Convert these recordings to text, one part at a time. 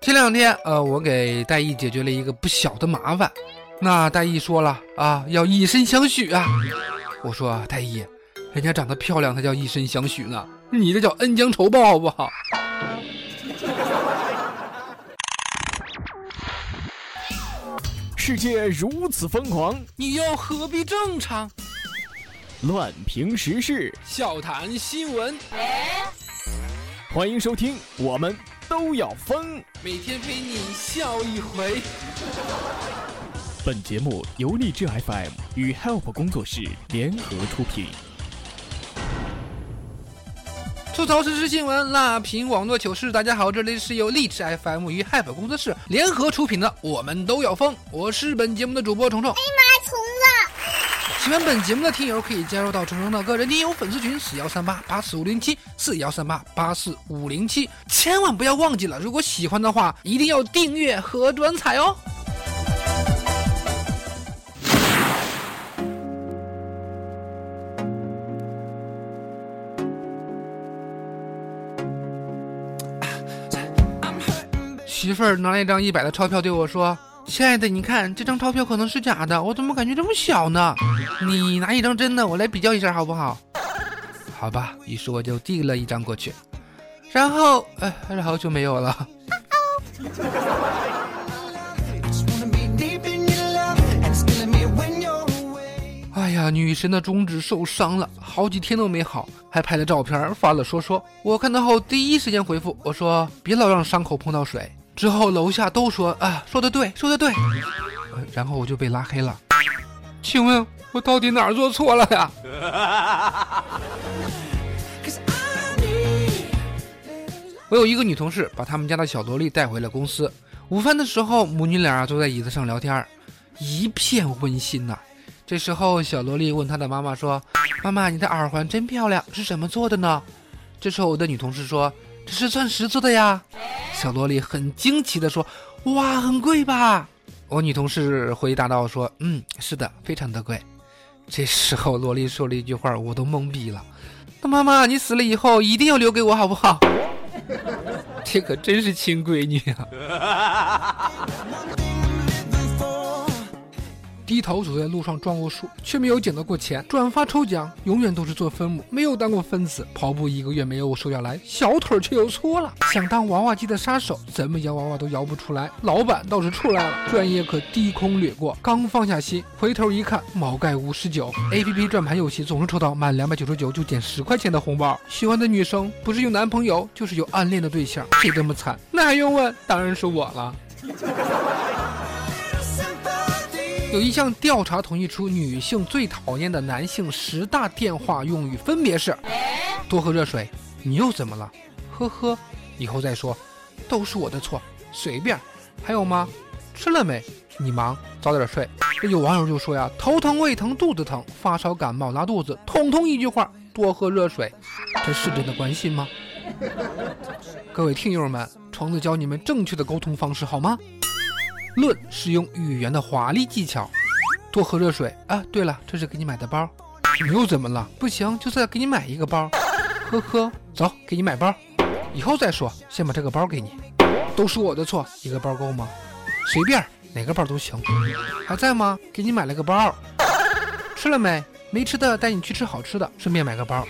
前两天，呃，我给戴毅解决了一个不小的麻烦。那戴毅说了啊，要以身相许啊。我说戴毅，人家长得漂亮，才叫以身相许呢。你这叫恩将仇报，好不好？世界如此疯狂，你又何必正常？乱评时事，笑谈新闻，欢迎收听，我们都要疯。每天陪你笑一回。本节目由荔枝 FM 与 Help 工作室联合出品。吐槽时事新闻，辣评网络糗事。大家好，这里是由荔枝 FM 与 Help 工作室联合出品的《我们都要疯》，我是本节目的主播虫虫。喜欢本节目的听友可以加入到虫虫的个人听友粉丝群四幺三八八四五零七四幺三八八四五零七，千万不要忘记了，如果喜欢的话，一定要订阅和转采哦。媳妇儿拿了一张一百的钞票对我说：“亲爱的，你看这张钞票可能是假的，我怎么感觉这么小呢？你拿一张真的，我来比较一下好不好？”好吧，于是我就递了一张过去，然后，哎，然后就没有了。哎呀，女神的中指受伤了，好几天都没好，还拍了照片发了说说。我看到后第一时间回复我说：“别老让伤口碰到水。”之后楼下都说啊，说的对，说的对，然后我就被拉黑了。请问我到底哪儿做错了呀？我有一个女同事，把他们家的小萝莉带回了公司。午饭的时候，母女俩坐在椅子上聊天，一片温馨呐。这时候，小萝莉问她的妈妈说：“妈妈，你的耳环真漂亮，是什么做的呢？”这时候，我的女同事说。这是钻石做的呀，小萝莉很惊奇地说：“哇，很贵吧？”我女同事回答道：“说，嗯，是的，非常的贵。”这时候，萝莉说了一句话，我都懵逼了：“那妈妈，你死了以后一定要留给我，好不好？” 这可真是亲闺女啊！低头走在路上撞过树，却没有捡到过钱。转发抽奖永远都是做分母，没有当过分子。跑步一个月没有瘦下来，小腿却又粗了。想当娃娃机的杀手，怎么摇娃娃都摇不出来。老板倒是出来了，专业课低空掠过，刚放下心，回头一看，毛盖五十九。A P P 转盘游戏总是抽到满两百九十九就减十块钱的红包。喜欢的女生不是有男朋友，就是有暗恋的对象，谁这么惨？那还用问？当然是我了。有一项调查统计出女性最讨厌的男性十大电话用语，分别是：多喝热水，你又怎么了？呵呵，以后再说，都是我的错，随便。还有吗？吃了没？你忙，早点睡。有网友就说呀，头疼、胃疼、肚子疼、发烧、感冒、拉肚子，统统一句话：多喝热水。这是真的关心吗？各位听友们，虫子教你们正确的沟通方式好吗？论使用语言的华丽技巧，多喝热水啊！对了，这是给你买的包，你又怎么了？不行，就再给你买一个包。呵呵，走，给你买包，以后再说，先把这个包给你。都是我的错，一个包够吗？随便，哪个包都行。还在吗？给你买了个包，吃了没？没吃的带你去吃好吃的，顺便买个包。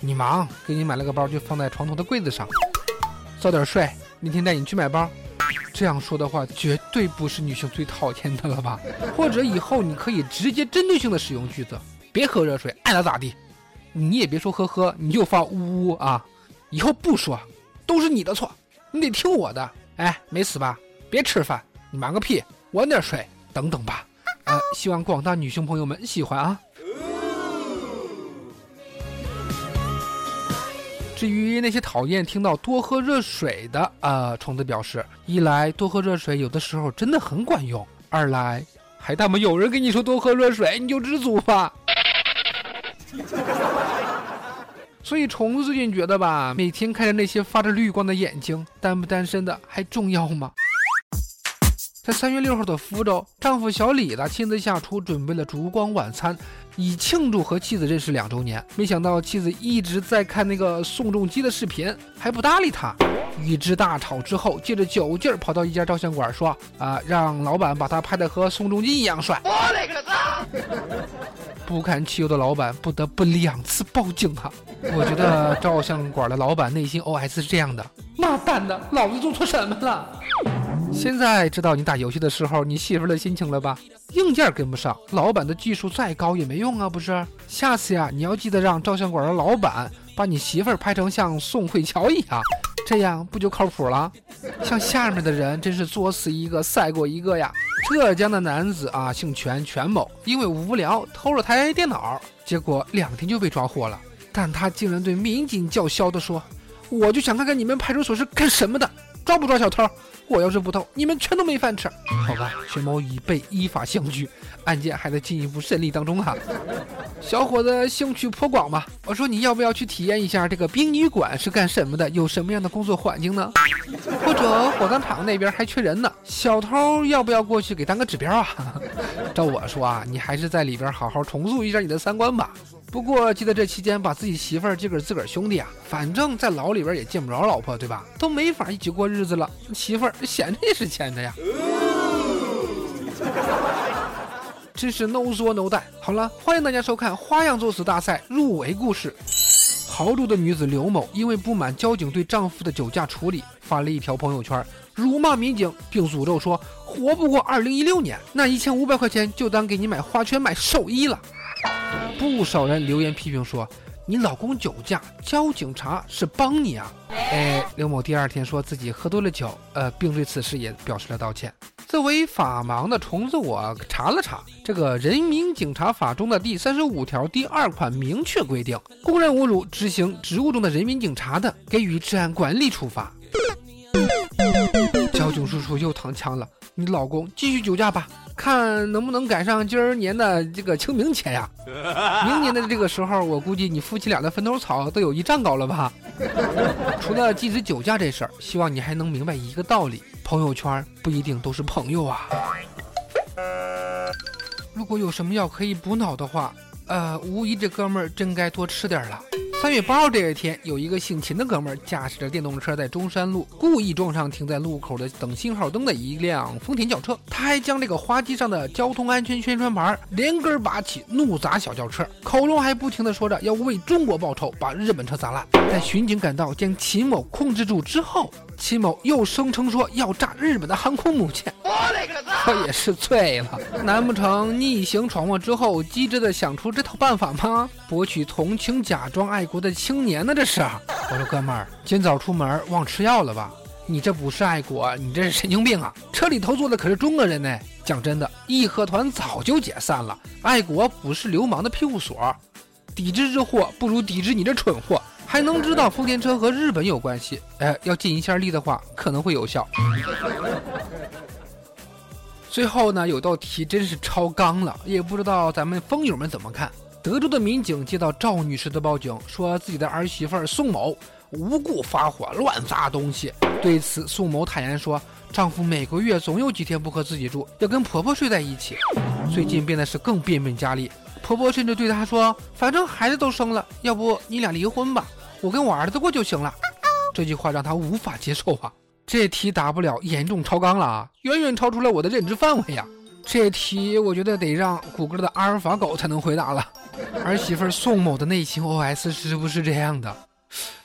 你忙，给你买了个包，就放在床头的柜子上。早点睡，明天带你去买包。这样说的话，绝对不是女性最讨厌的了吧？或者以后你可以直接针对性的使用句子，别喝热水，爱咋咋地。你也别说呵呵，你就发呜呜啊。以后不说，都是你的错，你得听我的。哎，没死吧？别吃饭，你忙个屁，晚点睡，等等吧。呃，希望广大女性朋友们喜欢啊。至于那些讨厌听到多喝热水的，呃，虫子表示：一来多喝热水有的时候真的很管用；二来还他妈有人跟你说多喝热水，你就知足吧。所以虫子最近觉得吧，每天看着那些发着绿光的眼睛，单不单身的还重要吗？在三月六号的福州，丈夫小李子亲自下厨准备了烛光晚餐，以庆祝和妻子认识两周年。没想到妻子一直在看那个宋仲基的视频，还不搭理他。与之大吵之后，借着酒劲儿跑到一家照相馆说：“啊，让老板把他拍的和宋仲基一样帅。”我勒个擦！不堪其忧的老板不得不两次报警啊！我觉得照相馆的老板内心 OS 是这样的：妈蛋的，老子做错什么了？现在知道你打游戏的时候你媳妇的心情了吧？硬件跟不上，老板的技术再高也没用啊，不是？下次呀，你要记得让照相馆的老板把你媳妇拍成像宋慧乔一样，这样不就靠谱了？像下面的人真是作死一个赛过一个呀！浙江的男子啊，姓全，全某，因为无聊偷了台电脑，结果两天就被抓获了。但他竟然对民警叫嚣地说：“我就想看看你们派出所是干什么的，抓不抓小偷？”我要是不偷，你们全都没饭吃。好吧，全某已被依法刑拘，案件还在进一步审理当中哈。小伙子兴趣颇广嘛，我说你要不要去体验一下这个殡仪馆是干什么的，有什么样的工作环境呢？或者火葬场那边还缺人呢，小偷要不要过去给当个指标啊？照我说啊，你还是在里边好好重塑一下你的三观吧。不过记得这期间把自己媳妇儿交给自个儿兄弟啊，反正在牢里边也见不着老婆，对吧？都没法一起过日子了，媳妇儿闲着也是闲着呀。真是 no 说 no 带。好了，欢迎大家收看花样作死大赛入围故事。豪州的女子刘某因为不满交警对丈夫的酒驾处理，发了一条朋友圈，辱骂民警，并诅咒说活不过2016年，那一千五百块钱就当给你买花圈、买寿衣了。不少人留言批评说：“你老公酒驾，交警察是帮你啊！”哎，刘某第二天说自己喝多了酒，呃，并对此事也表示了道歉。作为法盲的虫子，我查了查，这个《人民警察法》中的第三十五条第二款明确规定，公然侮辱执行职务中的人民警察的，给予治安管理处罚。叔叔又躺枪了，你老公继续酒驾吧。看能不能赶上今儿年的这个清明节呀？明年的这个时候，我估计你夫妻俩的坟头草都有一丈高了吧？除了禁止酒驾这事儿，希望你还能明白一个道理：朋友圈不一定都是朋友啊。如果有什么药可以补脑的话，呃，无疑这哥们儿真该多吃点了。三月八号这一天，有一个姓秦的哥们儿驾驶着电动车在中山路故意撞上停在路口的等信号灯的一辆丰田轿车，他还将这个花机上的交通安全宣传牌连根拔起，怒砸小轿车，口中还不停地说着要为中国报仇，把日本车砸烂。在巡警赶到将秦某控制住之后，秦某又声称说要炸日本的航空母舰。我勒个也是醉了，难不成逆行闯祸之后机智的想出这套办法吗？博取同情，假装爱。国的青年呢？这是我说哥们儿，今早出门忘吃药了吧？你这不是爱国，你这是神经病啊！车里头坐的可是中国人呢。讲真的，义和团早就解散了，爱国不是流氓的庇护所。抵制日货不如抵制你这蠢货。还能知道丰田车和日本有关系？哎，要尽一下力的话，可能会有效。最后呢，有道题真是超纲了，也不知道咱们风友们怎么看。德州的民警接到赵女士的报警，说自己的儿媳妇宋某无故发火乱砸东西。对此，宋某坦言说，丈夫每个月总有几天不和自己住，要跟婆婆睡在一起。最近变得是更变本加厉，婆婆甚至对她说：“反正孩子都生了，要不你俩离婚吧，我跟我儿子过就行了。”这句话让她无法接受啊！这题答不了，严重超纲了啊，远远超出了我的认知范围呀！这题我觉得得让谷歌的阿尔法狗才能回答了。儿媳妇宋某的内心 OS 是不是这样的？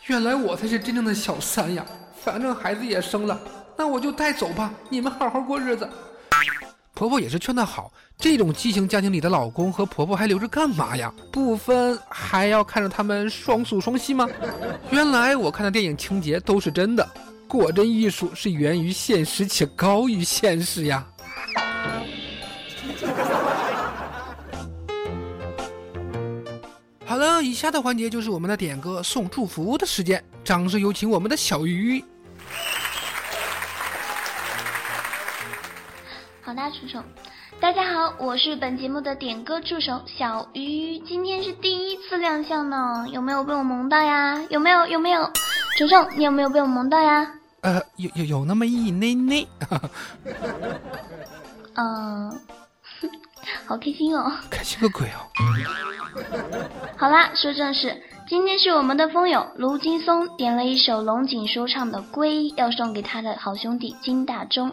原来我才是真正的小三呀！反正孩子也生了，那我就带走吧，你们好好过日子。婆婆也是劝她好，这种畸形家庭里的老公和婆婆还留着干嘛呀？不分还要看着他们双宿双栖吗？原来我看的电影情节都是真的，果真艺术是源于现实且高于现实呀。好了，以下的环节就是我们的点歌送祝福的时间，掌声有请我们的小鱼。好的，楚楚，大家好，我是本节目的点歌助手小鱼，今天是第一次亮相呢，有没有被我萌到呀？有没有？有没有？虫虫，你有没有被我萌到呀？呃，有有有那么一内内。嗯，好开心哦！开心个鬼哦！好啦，说正事，今天是我们的风友卢金松点了一首龙井说唱的《归》，要送给他的好兄弟金大中。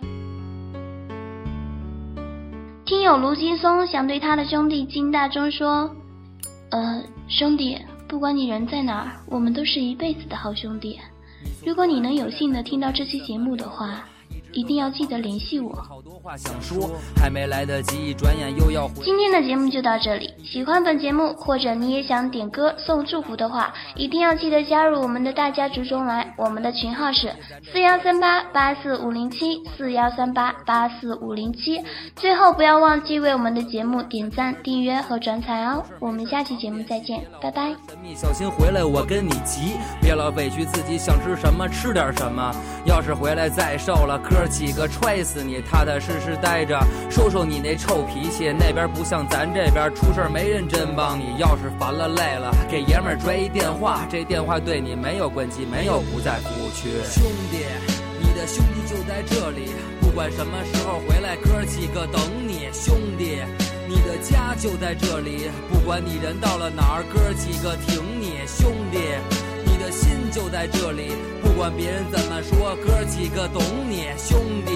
听友卢金松想对他的兄弟金大中说：“呃，兄弟，不管你人在哪儿，我们都是一辈子的好兄弟。如果你能有幸的听到这期节目的话。”一定要记得联系我。今天的节目就到这里，喜欢本节目或者你也想点歌送祝福的话，一定要记得加入我们的大家族中来。我们的群号是四幺三八八四五零七四幺三八八四五零七。最后不要忘记为我们的节目点赞、订阅和转采哦。我们下期节目再见，拜拜。小心回来，我跟你急，别老委屈自己，想吃什么吃点什么。要是回来再瘦了，哥。几个踹死你，踏踏实实待着，收收你那臭脾气。那边不像咱这边，出事没人真帮你。要是烦了累了，给爷们儿拽一电话，这电话对你没有关机，没有不在服务区。兄弟，你的兄弟就在这里，不管什么时候回来，哥几个等你。兄弟，你的家就在这里，不管你人到了哪儿，哥几个挺你。兄弟，你心就在这里。不管别人怎么说，哥几个懂你，兄弟，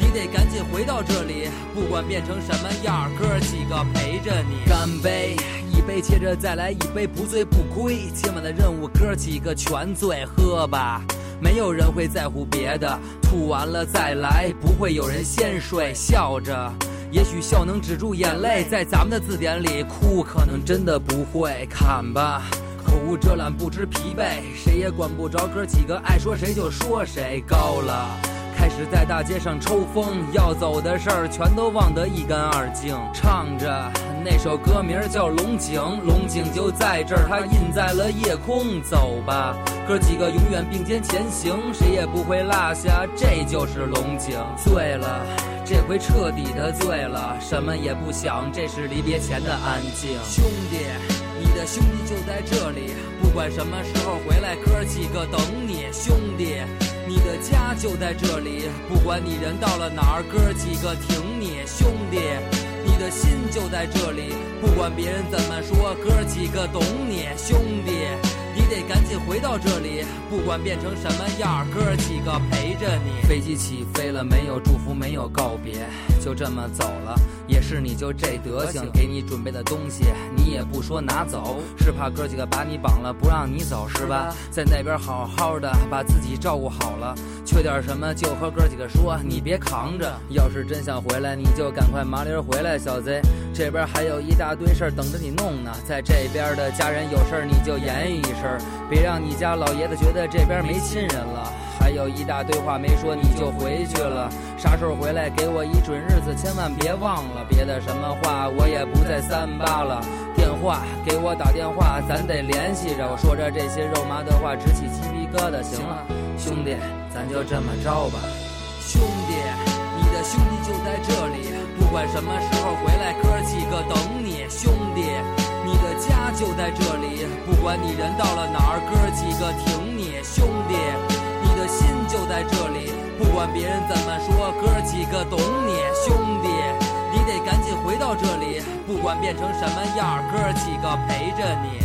你得赶紧回到这里。不管变成什么样，哥几个陪着你。干杯，一杯接着再来一杯，不醉不归。今晚的任务，哥几个全醉，喝吧。没有人会在乎别的，吐完了再来，不会有人先睡。笑着，也许笑能止住眼泪，在咱们的字典里，哭可能真的不会。看吧。口无遮拦，不知疲惫，谁也管不着哥几个爱说谁就说谁。高了，开始在大街上抽风，要走的事儿全都忘得一干二净。唱着那首歌名叫《龙井》，龙井就在这儿，它印在了夜空。走吧，哥几个永远并肩前行，谁也不会落下，这就是龙井。醉了，这回彻底的醉了，什么也不想，这是离别前的安静。兄弟。的兄弟就在这里，不管什么时候回来，哥几个等你。兄弟，你的家就在这里，不管你人到了哪儿，哥几个挺你。兄弟，你的心就在这里，不管别人怎么说，哥几个懂你。兄弟，你得赶紧回到这里，不管变成什么样，哥几个陪着你。飞机起飞了，没有祝福，没有告别，就这么走了。也是你就这德行，给你准备的东西你也不说拿走，是怕哥几个把你绑了不让你走是吧？在那边好好的把自己照顾好了，缺点什么就和哥几个说，你别扛着。要是真想回来，你就赶快麻利回来，小贼。这边还有一大堆事儿等着你弄呢。在这边的家人有事儿你就言语一声，别让你家老爷子觉得这边没亲人了。还有一大堆话没说，你就回去了。啥时候回来给我一准日子，千万别忘了。别的什么话我也不再三八了。电话给我打电话，咱得联系着。我说着这些肉麻的话，直起鸡皮疙瘩。行了，兄弟，咱就这么着吧。兄弟，你的兄弟就在这里，不管什么时候回来，哥几个等你。兄弟，家就在这里，不管你人到了哪儿，哥几个挺你。兄弟。你的心就在这里，不管别人怎么说，哥几个懂你，兄弟，你得赶紧回到这里，不管变成什么样，哥几个陪着你。